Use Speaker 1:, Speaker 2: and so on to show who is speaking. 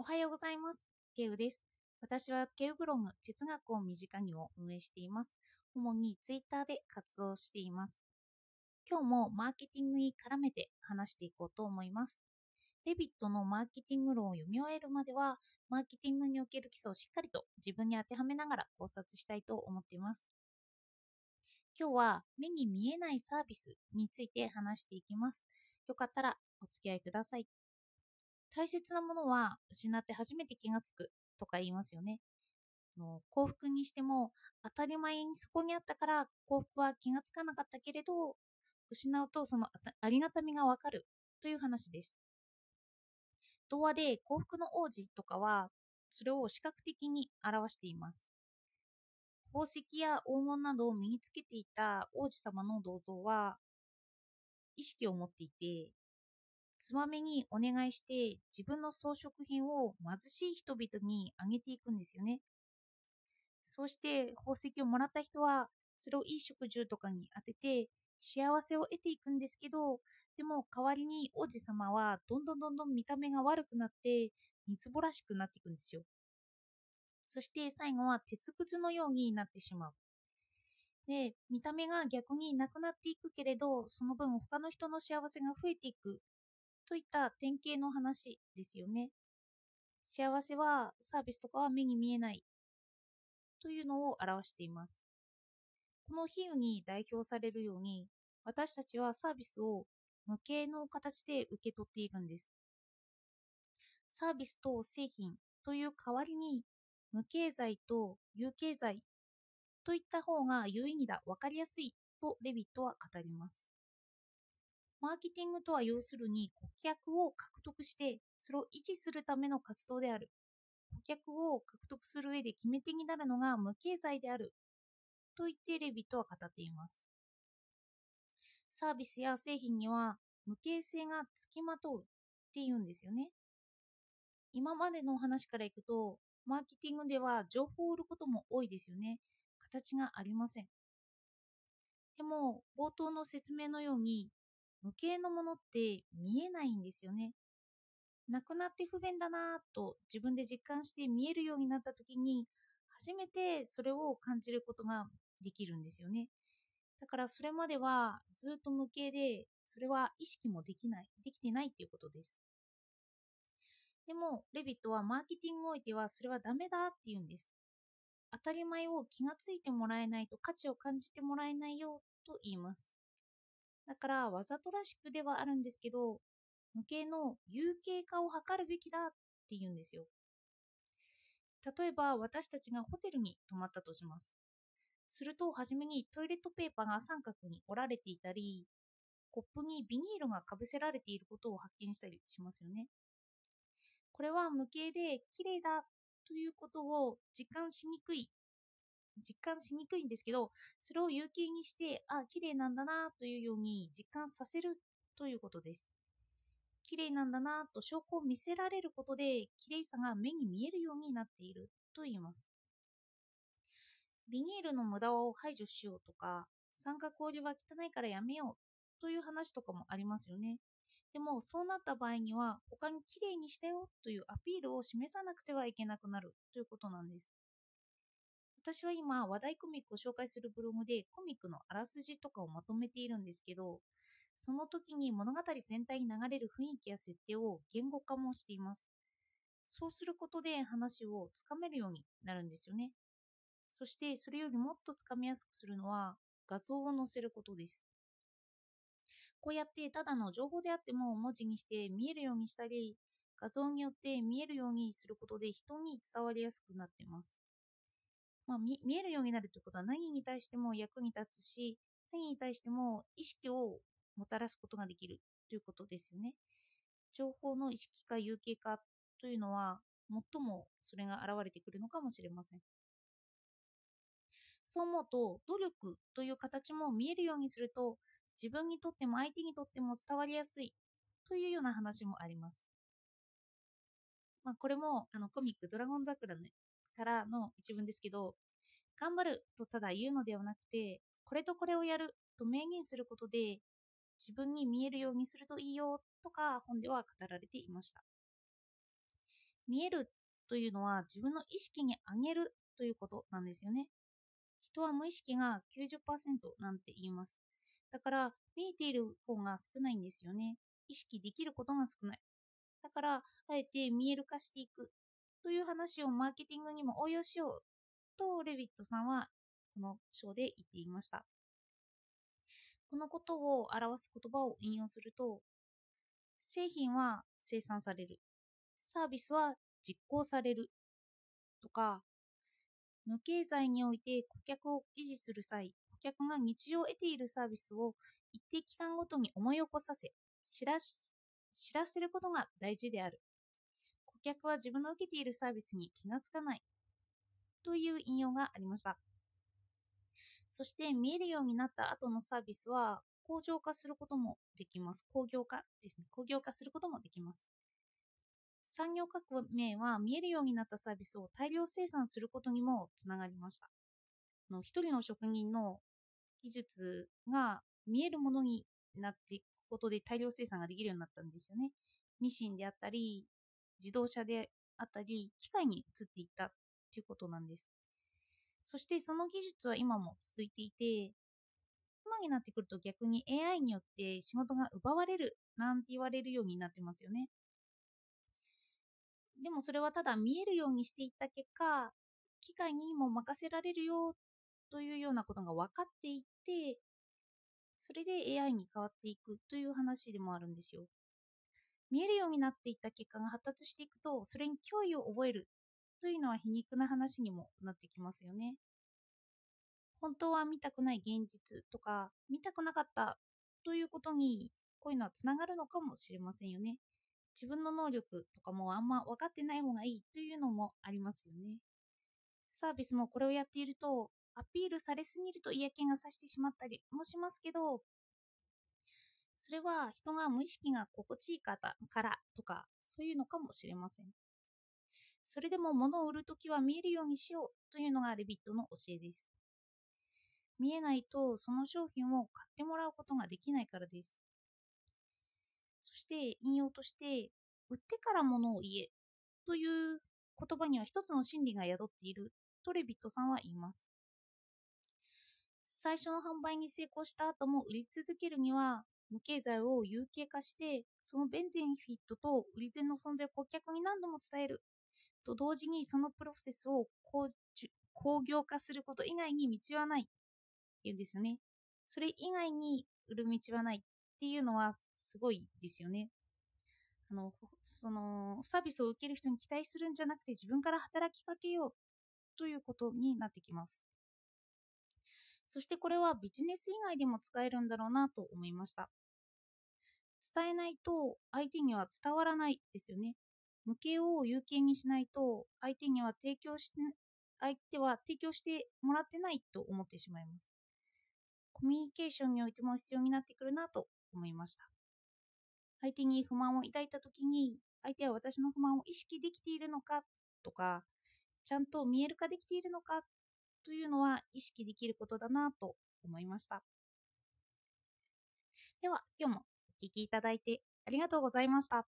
Speaker 1: おはようございます。ケウです。私はケウブログ哲学を身近にを運営しています。主にツイッターで活動しています。今日もマーケティングに絡めて話していこうと思います。デビットのマーケティング論を読み終えるまでは、マーケティングにおける基礎をしっかりと自分に当てはめながら考察したいと思っています。今日は目に見えないサービスについて話していきます。よかったらお付き合いください。大切なものは失って初めて気がつくとか言いますよね。の幸福にしても当たり前にそこにあったから幸福は気がつかなかったけれど失うとそのありがたみがわかるという話です。童話で幸福の王子とかはそれを視覚的に表しています。宝石や黄金などを身につけていた王子様の銅像は意識を持っていてつまみにお願いして自分の装飾品を貧しい人々にあげていくんですよね。そうして宝石をもらった人はそれをいい食住とかに当てて幸せを得ていくんですけどでも代わりに王子様はどんどんどんどん見た目が悪くなってみつぼらしくなっていくんですよ。そして最後は鉄くずのようになってしまう。で、見た目が逆になくなっていくけれど、その分他の人の幸せが増えていくといった典型の話ですよね。幸せはサービスとかは目に見えないというのを表しています。この比喩に代表されるように私たちはサービスを無形の形で受け取っているんです。サービスと製品という代わりに無経済と有経済といった方が有意義だ、分かりやすいとレビットは語ります。マーケティングとは要するに顧客を獲得してそれを維持するための活動である。顧客を獲得する上で決め手になるのが無経済であると言ってレビットは語っています。サービスや製品には無形性がつきまとうっていうんですよね。今までのお話からいくと、マーケティングでは情報を売ることも多いですよね。形がありません。でも、冒頭の説明のように、無形のものって見えないんですよね。なくなって不便だなぁと自分で実感して見えるようになった時に初めてそれを感じることができるんですよね。だからそれまではずっと無形でそれは意識もできない、できてないっていうことです。でもレビットはマーケティングにおいてはそれはダメだって言うんです。当たり前を気がついてもらえないと価値を感じてもらえないよと言います。だからわざとらしくではあるんですけど、無形の有形化を図るべきだって言うんですよ。例えば私たちがホテルに泊まったとします。すると、はじめにトイレットペーパーが三角に折られていたり、コップにビニールがかぶせられていることを発見したりしますよね。これは無形で綺麗だということを実感しにくい実感しにくいんですけど、それを有形にして、あ、綺麗なんだなというように実感させるということです。綺麗なんだなと証拠を見せられることで、綺麗さが目に見えるようになっていると言います。ビニールの無駄を排除しようとか、三角折りは汚いからやめようという話とかもありますよね。でもそうなった場合には他に綺麗にしたよというアピールを示さなくてはいけなくなるということなんです。私は今話題コミックを紹介するブログでコミックのあらすじとかをまとめているんですけどその時に物語全体に流れる雰囲気や設定を言語化もしています。そうすることで話をつかめるようになるんですよね。そしてそれよりもっとつかみやすくするのは画像を載せることです。こうやってただの情報であっても文字にして見えるようにしたり画像によって見えるようにすることで人に伝わりやすくなってます。まあ、見えるようになるということは何に対しても役に立つし、何に対しても意識をもたらすことができるということですよね。情報の意識化、有形化というのは、最もそれが現れてくるのかもしれません。そう思うと、努力という形も見えるようにすると、自分にとっても相手にとっても伝わりやすいというような話もあります。まあ、これもあのコミック「ドラゴン桜」のからの一文ですけど、頑張るとただ言うのではなくて、これとこれをやると明言することで、自分に見えるようにするといいよとか本では語られていました。見えるというのは自分の意識に上げるということなんですよね。人は無意識が90%なんて言います。だから見えている方が少ないんですよね。意識できることが少ない。だからあえて見える化していくという話をマーケティングにも応用しようとレビットさんはこの章で言っていました。このことを表す言葉を引用すると製品は生産される。サービスは実行される。とか無経済において顧客を維持する際顧客が日常を得ているサービスを一定期間ごとに思い起こさせ知ら知らせることが大事である。顧客は自分の受けているサービスに気がつかない。という引用がありました。そして見えるようになった後のサービスは工場化することもできます。工業化ですね。工業化することもできます。産業革命は見えるようになったサービスを大量生産することにもつながりました。の一人の職人の技術が見えるものになっていくことで大量生産ができるようになったんですよね。ミシンであったり自動車であったり機械に移っていったということなんですそしてその技術は今も続いていて今になってくると逆に AI によって仕事が奪われるなんて言われるようになってますよねでもそれはただ見えるようにしていった結果、機械にも任せられるよというようなことが分かっていって、それで AI に変わっていくという話でもあるんですよ。見えるようになっていった結果が発達していくと、それに脅威を覚えるというのは皮肉な話にもなってきますよね。本当は見たくない現実とか、見たくなかったということに、こういうのはつながるのかもしれませんよね。自分の能力とかもあんま分かってない方がいいというのもありますよね。サービスもこれをやっていると、アピールされすぎると嫌気がさしてしまったりもしますけど、それは人が無意識が心地いい方からとか、そういうのかもしれません。それでも物を売るときは見えるようにしようというのがレビットの教えです。見えないとその商品を買ってもらうことができないからです。そして引用として、売ってから物を言えという言葉には一つの真理が宿っているとレビットさんは言います。最初の販売に成功した後も売り続けるには、無経済を有形化して、そのベンデンフィットと売り手の存在を顧客に何度も伝えると同時にそのプロセスを工業化すること以外に道はないっていうんですよね。それ以外に売る道はないっていうのはすごいですよね。あの、その、サービスを受ける人に期待するんじゃなくて自分から働きかけようということになってきます。そしてこれはビジネス以外でも使えるんだろうなと思いました。伝えないと相手には伝わらないですよね。無形を有形にしないと相手には提供して、相手は提供してもらってないと思ってしまいます。コミュニケーションにおいても必要になってくるなと思いました。相手に不満を抱いた時に相手は私の不満を意識できているのかとかちゃんと見える化できているのかというのは意識できることだなと思いましたでは今日も聴きいただいてありがとうございました。